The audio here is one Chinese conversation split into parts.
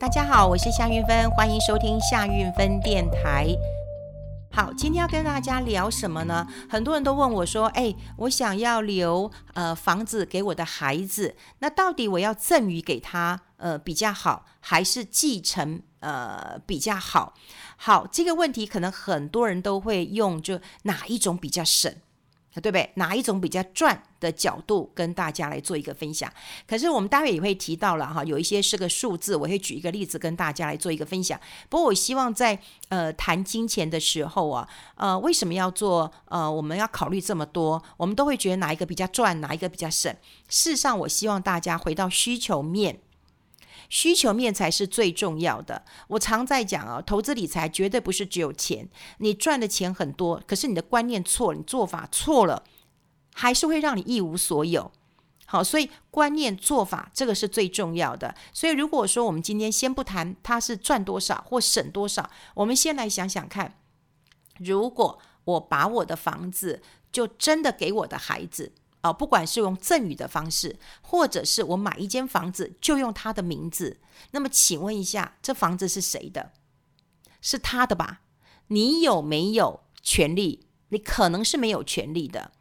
大家好，我是夏运芬，欢迎收听夏运芬电台。好，今天要跟大家聊什么呢？很多人都问我说：“哎，我想要留呃房子给我的孩子，那到底我要赠与给他呃比较好，还是继承呃比较好？”好，这个问题可能很多人都会用就哪一种比较省。对不对？哪一种比较赚的角度跟大家来做一个分享？可是我们待会也会提到了哈，有一些是个数字，我会举一个例子跟大家来做一个分享。不过我希望在呃谈金钱的时候啊，呃为什么要做呃我们要考虑这么多？我们都会觉得哪一个比较赚，哪一个比较省？事实上，我希望大家回到需求面。需求面才是最重要的。我常在讲啊，投资理财绝对不是只有钱。你赚的钱很多，可是你的观念错，你做法错了，还是会让你一无所有。好，所以观念做法这个是最重要的。所以如果说我们今天先不谈它是赚多少或省多少，我们先来想想看，如果我把我的房子就真的给我的孩子。啊，不管是用赠与的方式，或者是我买一间房子就用他的名字，那么请问一下，这房子是谁的？是他的吧？你有没有权利？你可能是没有权利的。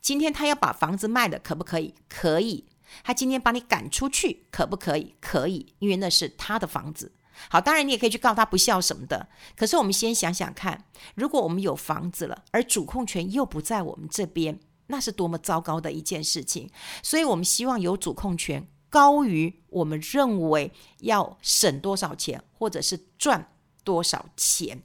今天他要把房子卖了，可不可以？可以。他今天把你赶出去，可不可以？可以，因为那是他的房子。好，当然你也可以去告他不孝什么的。可是我们先想想看，如果我们有房子了，而主控权又不在我们这边。那是多么糟糕的一件事情，所以我们希望有主控权高于我们认为要省多少钱或者是赚多少钱。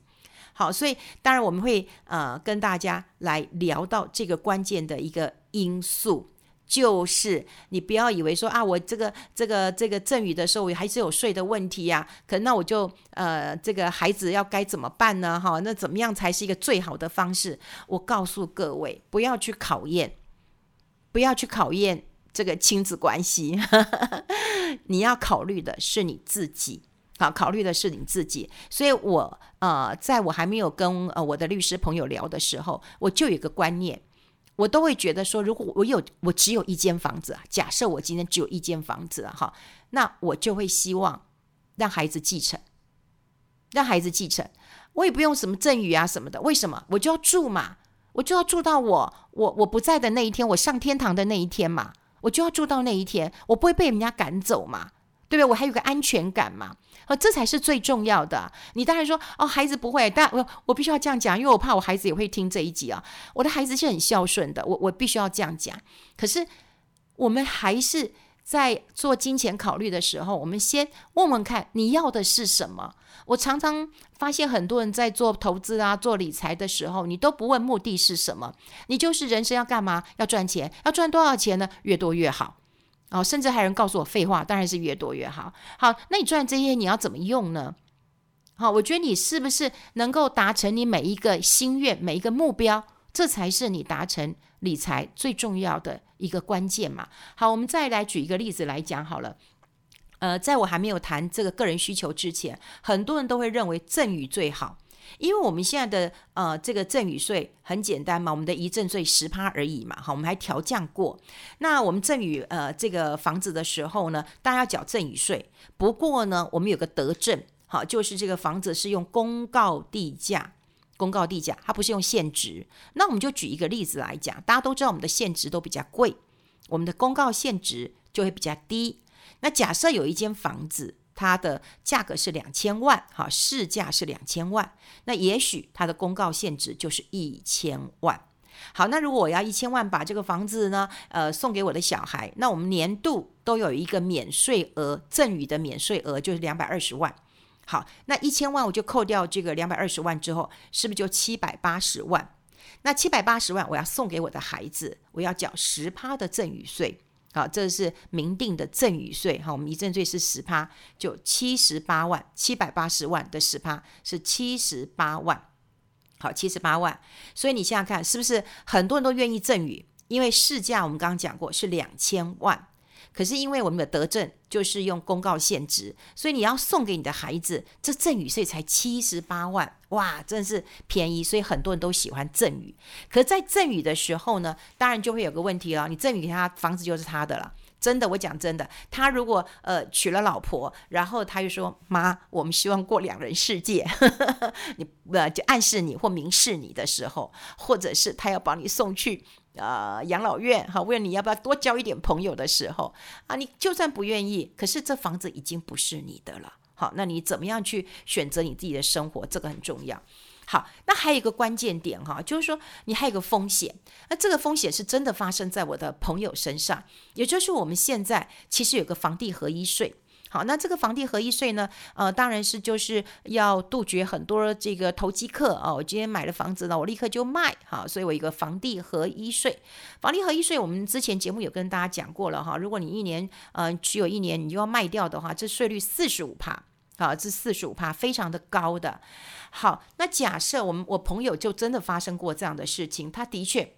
好，所以当然我们会呃跟大家来聊到这个关键的一个因素。就是你不要以为说啊，我这个这个这个赠与的时候，我还是有税的问题呀、啊。可那我就呃，这个孩子要该怎么办呢？哈，那怎么样才是一个最好的方式？我告诉各位，不要去考验，不要去考验这个亲子关系。你要考虑的是你自己，好，考虑的是你自己。所以我呃，在我还没有跟呃我的律师朋友聊的时候，我就有个观念。我都会觉得说，如果我有我只有一间房子啊，假设我今天只有一间房子啊，哈，那我就会希望让孩子继承，让孩子继承，我也不用什么赠与啊什么的，为什么？我就要住嘛，我就要住到我我我不在的那一天，我上天堂的那一天嘛，我就要住到那一天，我不会被人家赶走嘛。对不对？我还有个安全感嘛，哦，这才是最重要的。你当然说哦，孩子不会，但我我必须要这样讲，因为我怕我孩子也会听这一集啊。我的孩子是很孝顺的，我我必须要这样讲。可是我们还是在做金钱考虑的时候，我们先问问看你要的是什么。我常常发现很多人在做投资啊、做理财的时候，你都不问目的是什么，你就是人生要干嘛？要赚钱，要赚多少钱呢？越多越好。哦，甚至还有人告诉我废话，当然是越多越好。好，那你赚这些你要怎么用呢？好，我觉得你是不是能够达成你每一个心愿、每一个目标，这才是你达成理财最重要的一个关键嘛。好，我们再来举一个例子来讲好了。呃，在我还没有谈这个个人需求之前，很多人都会认为赠与最好。因为我们现在的呃这个赠与税很简单嘛，我们的遗赠税十趴而已嘛，好，我们还调降过。那我们赠与呃这个房子的时候呢，大家要缴赠与税。不过呢，我们有个德政，好，就是这个房子是用公告地价，公告地价，它不是用现值。那我们就举一个例子来讲，大家都知道我们的现值都比较贵，我们的公告现值就会比较低。那假设有一间房子。它的价格是两千万，哈，市价是两千万，那也许它的公告现值就是一千万。好，那如果我要一千万把这个房子呢，呃，送给我的小孩，那我们年度都有一个免税额，赠与的免税额就是两百二十万。好，那一千万我就扣掉这个两百二十万之后，是不是就七百八十万？那七百八十万我要送给我的孩子，我要缴十趴的赠与税。好，这是明定的赠与税。哈，我们遗赠税是十趴，就七十八万，七百八十万的十趴是七十八万。好，七十八万。所以你想想看，是不是很多人都愿意赠与？因为市价我们刚刚讲过是两千万，可是因为我们的德政就是用公告限值，所以你要送给你的孩子，这赠与税才七十八万，哇，真是便宜，所以很多人都喜欢赠与。可，在赠与的时候呢，当然就会有个问题了，你赠与给他，房子就是他的了。真的，我讲真的，他如果呃娶了老婆，然后他就说妈，我们希望过两人世界，你呃就暗示你或明示你的时候，或者是他要把你送去呃养老院哈，问你要不要多交一点朋友的时候啊，你就算不愿意，可是这房子已经不是你的了，好，那你怎么样去选择你自己的生活，这个很重要。好，那还有一个关键点哈，就是说你还有个风险，那这个风险是真的发生在我的朋友身上，也就是我们现在其实有个房地合一税。好，那这个房地合一税呢，呃，当然是就是要杜绝很多这个投机客哦，我今天买了房子呢，我立刻就卖，好，所以我一个房地合一税。房地合一税我们之前节目有跟大家讲过了哈，如果你一年呃只有一年你就要卖掉的话，这税率四十五趴。好，这四十五趴非常的高的。好，那假设我们我朋友就真的发生过这样的事情，他的确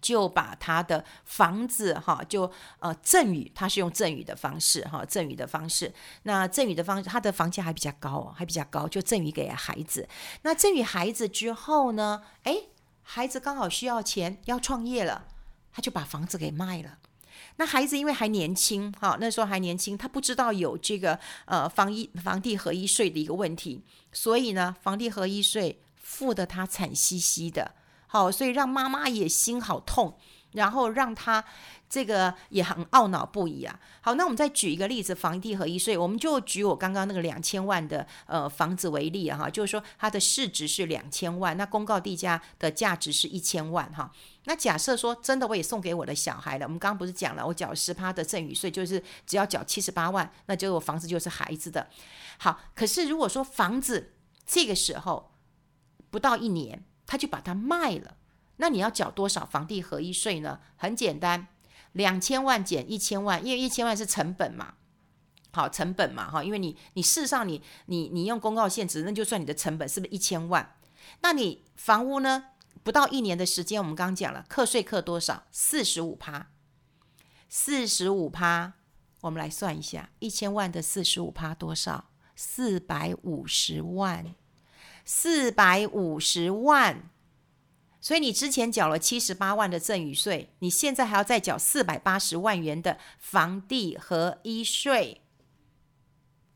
就把他的房子哈，就呃赠与，他是用赠与的方式哈，赠与的方式。那赠与的方式，他的房价还比较高哦，还比较高，就赠与给孩子。那赠与孩子之后呢，哎，孩子刚好需要钱要创业了，他就把房子给卖了。那孩子因为还年轻，哈，那时候还年轻，他不知道有这个呃房一房地合一税的一个问题，所以呢，房地合一税付得他惨兮兮的，好，所以让妈妈也心好痛，然后让他这个也很懊恼不已啊。好，那我们再举一个例子，房地合一税，我们就举我刚刚那个两千万的呃房子为例哈，就是说它的市值是两千万，那公告地价的价值是一千万哈。那假设说真的，我也送给我的小孩了。我们刚刚不是讲了，我缴十趴的赠与税，就是只要缴七十八万，那就我房子就是孩子的。好，可是如果说房子这个时候不到一年，他就把它卖了，那你要缴多少房地合一税呢？很简单，两千万减一千万，因为一千万是成本嘛。好，成本嘛，哈，因为你你事实上你你你用公告限制，那就算你的成本是不是一千万？那你房屋呢？不到一年的时间，我们刚讲了，课税课多少？四十五趴，四十五趴。我们来算一下，一千万的四十五趴多少？四百五十万，四百五十万。所以你之前缴了七十八万的赠与税，你现在还要再缴四百八十万元的房地合一税。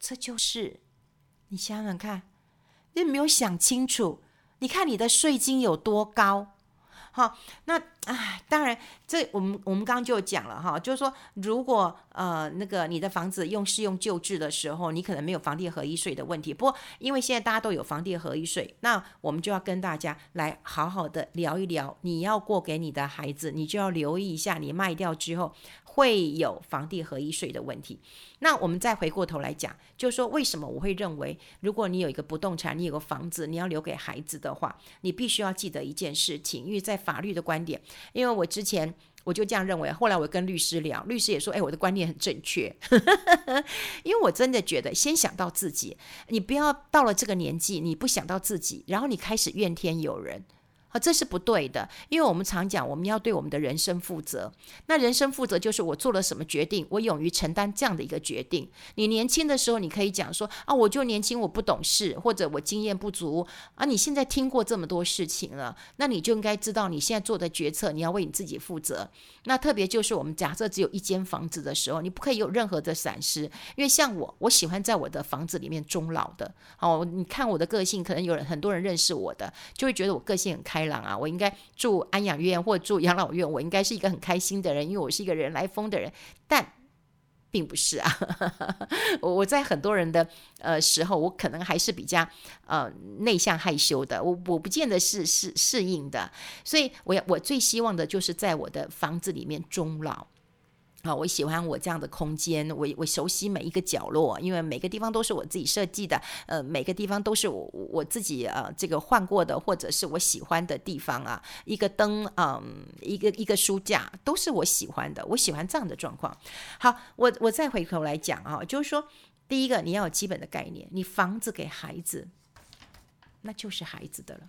这就是你想想看，你有没有想清楚？你看你的税金有多高？好，那哎，当然，这我们我们刚刚就讲了哈，就是说，如果呃那个你的房子用适用旧制的时候，你可能没有房地合一税的问题。不过，因为现在大家都有房地合一税，那我们就要跟大家来好好的聊一聊，你要过给你的孩子，你就要留意一下，你卖掉之后。会有房地合一税的问题。那我们再回过头来讲，就是说，为什么我会认为，如果你有一个不动产，你有个房子，你要留给孩子的话，你必须要记得一件事情，因为在法律的观点，因为我之前我就这样认为，后来我跟律师聊，律师也说，哎，我的观念很正确，因为我真的觉得，先想到自己，你不要到了这个年纪，你不想到自己，然后你开始怨天尤人。啊，这是不对的，因为我们常讲，我们要对我们的人生负责。那人生负责就是我做了什么决定，我勇于承担这样的一个决定。你年轻的时候，你可以讲说啊，我就年轻，我不懂事，或者我经验不足啊。你现在听过这么多事情了，那你就应该知道你现在做的决策，你要为你自己负责。那特别就是我们假设只有一间房子的时候，你不可以有任何的闪失，因为像我，我喜欢在我的房子里面终老的。哦，你看我的个性，可能有人很多人认识我的，就会觉得我个性很开朗啊，我应该住安养院或住养老院，我应该是一个很开心的人，因为我是一个人来疯的人，但并不是啊。我我在很多人的呃时候，我可能还是比较呃内向害羞的，我我不见得是适适应的，所以我我最希望的就是在我的房子里面终老。啊，我喜欢我这样的空间，我我熟悉每一个角落，因为每个地方都是我自己设计的，呃，每个地方都是我我自己呃这个换过的，或者是我喜欢的地方啊，一个灯，嗯，一个一个书架都是我喜欢的，我喜欢这样的状况。好，我我再回头来讲啊，就是说，第一个你要有基本的概念，你房子给孩子，那就是孩子的了，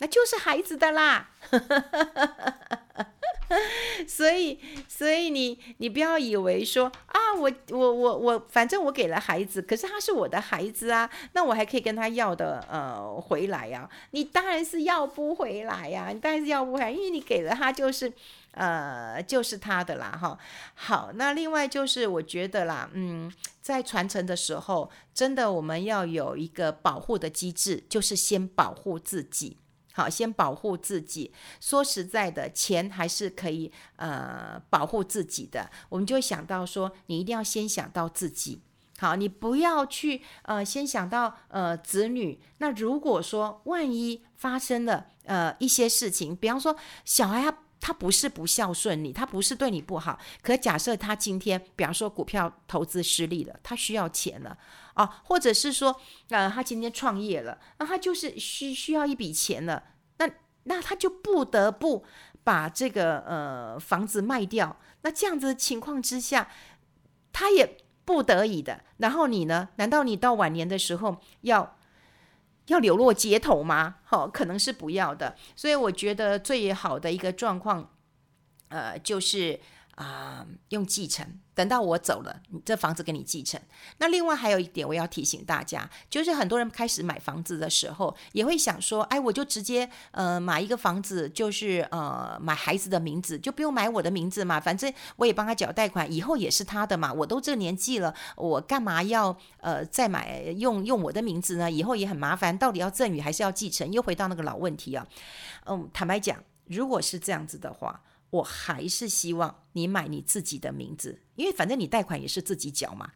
那就是孩子的啦。所以，所以你你不要以为说啊，我我我我，反正我给了孩子，可是他是我的孩子啊，那我还可以跟他要的呃回来呀、你当然是要不回来呀、你当然是要不回来，因为你给了他就是呃就是他的啦哈。好，那另外就是我觉得啦，嗯，在传承的时候，真的我们要有一个保护的机制，就是先保护自己。好，先保护自己。说实在的，钱还是可以呃保护自己的。我们就会想到说，你一定要先想到自己。好，你不要去呃先想到呃子女。那如果说万一发生了呃一些事情，比方说小孩他他不是不孝顺你，他不是对你不好。可假设他今天，比方说股票投资失利了，他需要钱了。啊，或者是说，呃，他今天创业了，那他就是需需要一笔钱了，那那他就不得不把这个呃房子卖掉。那这样子情况之下，他也不得已的。然后你呢？难道你到晚年的时候要要流落街头吗？好，哦，可能是不要的。所以我觉得最好的一个状况，呃，就是。啊、用继承，等到我走了，你这房子给你继承。那另外还有一点，我要提醒大家，就是很多人开始买房子的时候，也会想说，哎，我就直接呃买一个房子，就是呃买孩子的名字，就不用买我的名字嘛，反正我也帮他缴贷款，以后也是他的嘛。我都这年纪了，我干嘛要呃再买用用我的名字呢？以后也很麻烦，到底要赠与还是要继承？又回到那个老问题啊。嗯，坦白讲，如果是这样子的话。我还是希望你买你自己的名字，因为反正你贷款也是自己缴嘛，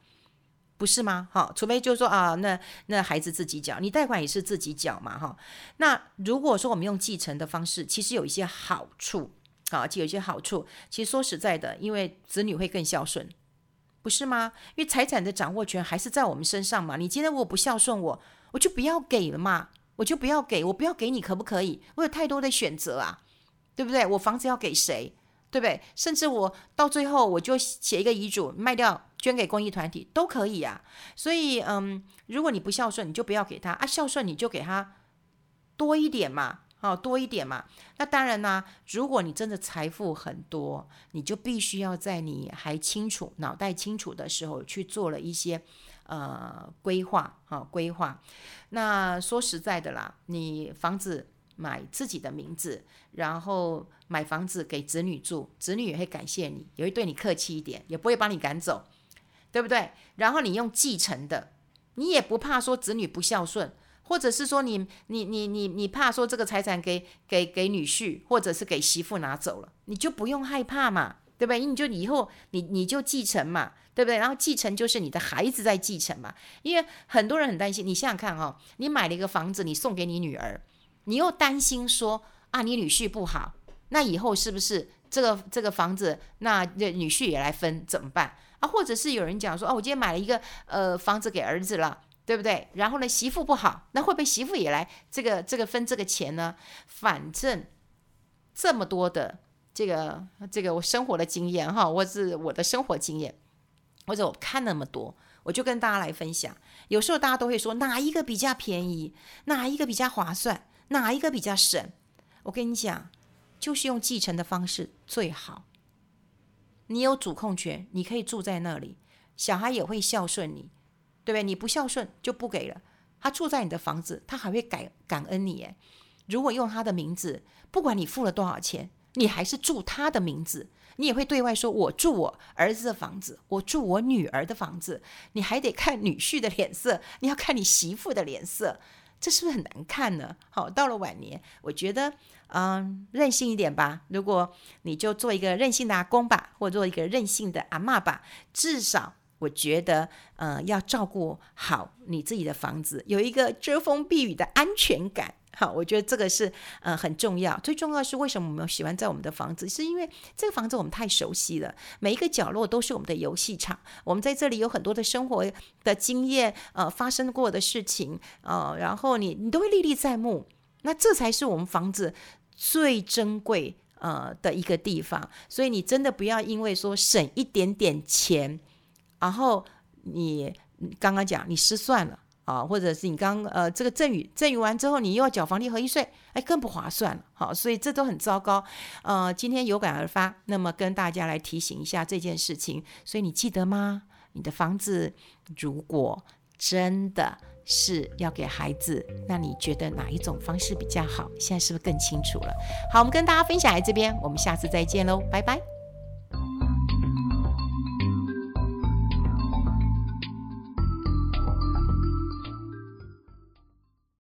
不是吗？哈，除非就是说啊，那那孩子自己缴，你贷款也是自己缴嘛，哈。那如果说我们用继承的方式，其实有一些好处啊，就有一些好处。其实说实在的，因为子女会更孝顺，不是吗？因为财产的掌握权还是在我们身上嘛。你今天如果不孝顺我，我就不要给了嘛，我就不要给，我不要给你，可不可以？我有太多的选择啊。对不对？我房子要给谁？对不对？甚至我到最后我就写一个遗嘱，卖掉捐给公益团体都可以啊。所以，嗯，如果你不孝顺，你就不要给他啊；孝顺你就给他多一点嘛，好，多一点嘛。那当然呢，如果你真的财富很多，你就必须要在你还清楚、脑袋清楚的时候去做了一些呃规划啊，规划。那说实在的啦，你房子。买自己的名字，然后买房子给子女住，子女也会感谢你，也会对你客气一点，也不会把你赶走，对不对？然后你用继承的，你也不怕说子女不孝顺，或者是说你你你你你怕说这个财产给给给女婿或者是给媳妇拿走了，你就不用害怕嘛，对不对？你就以后你你就继承嘛，对不对？然后继承就是你的孩子在继承嘛，因为很多人很担心，你想想看哦，你买了一个房子，你送给你女儿。你又担心说啊，你女婿不好，那以后是不是这个这个房子，那女婿也来分怎么办啊？或者是有人讲说，哦，我今天买了一个呃房子给儿子了，对不对？然后呢，媳妇不好，那会不会媳妇也来这个这个分这个钱呢？反正这么多的这个这个我生活的经验哈，或是我的生活经验，或者我看那么多，我就跟大家来分享。有时候大家都会说哪一个比较便宜，哪一个比较划算？哪一个比较省？我跟你讲，就是用继承的方式最好。你有主控权，你可以住在那里，小孩也会孝顺你，对不对？你不孝顺就不给了。他住在你的房子，他还会感感恩你。诶，如果用他的名字，不管你付了多少钱，你还是住他的名字，你也会对外说：“我住我儿子的房子，我住我女儿的房子。”你还得看女婿的脸色，你要看你媳妇的脸色。这是不是很难看呢？好，到了晚年，我觉得，嗯，任性一点吧。如果你就做一个任性的阿公吧，或做一个任性的阿嬷吧，至少我觉得，呃，要照顾好你自己的房子，有一个遮风避雨的安全感。好，我觉得这个是呃很重要。最重要是，为什么我们喜欢在我们的房子？是因为这个房子我们太熟悉了，每一个角落都是我们的游戏场。我们在这里有很多的生活的经验，呃，发生过的事情，呃，然后你你都会历历在目。那这才是我们房子最珍贵呃的一个地方。所以你真的不要因为说省一点点钱，然后你刚刚讲你失算了。啊，或者是你刚呃这个赠与赠与完之后，你又要缴房地合一税，哎，更不划算了。好，所以这都很糟糕。呃，今天有感而发，那么跟大家来提醒一下这件事情。所以你记得吗？你的房子如果真的是要给孩子，那你觉得哪一种方式比较好？现在是不是更清楚了？好，我们跟大家分享在这边，我们下次再见喽，拜拜。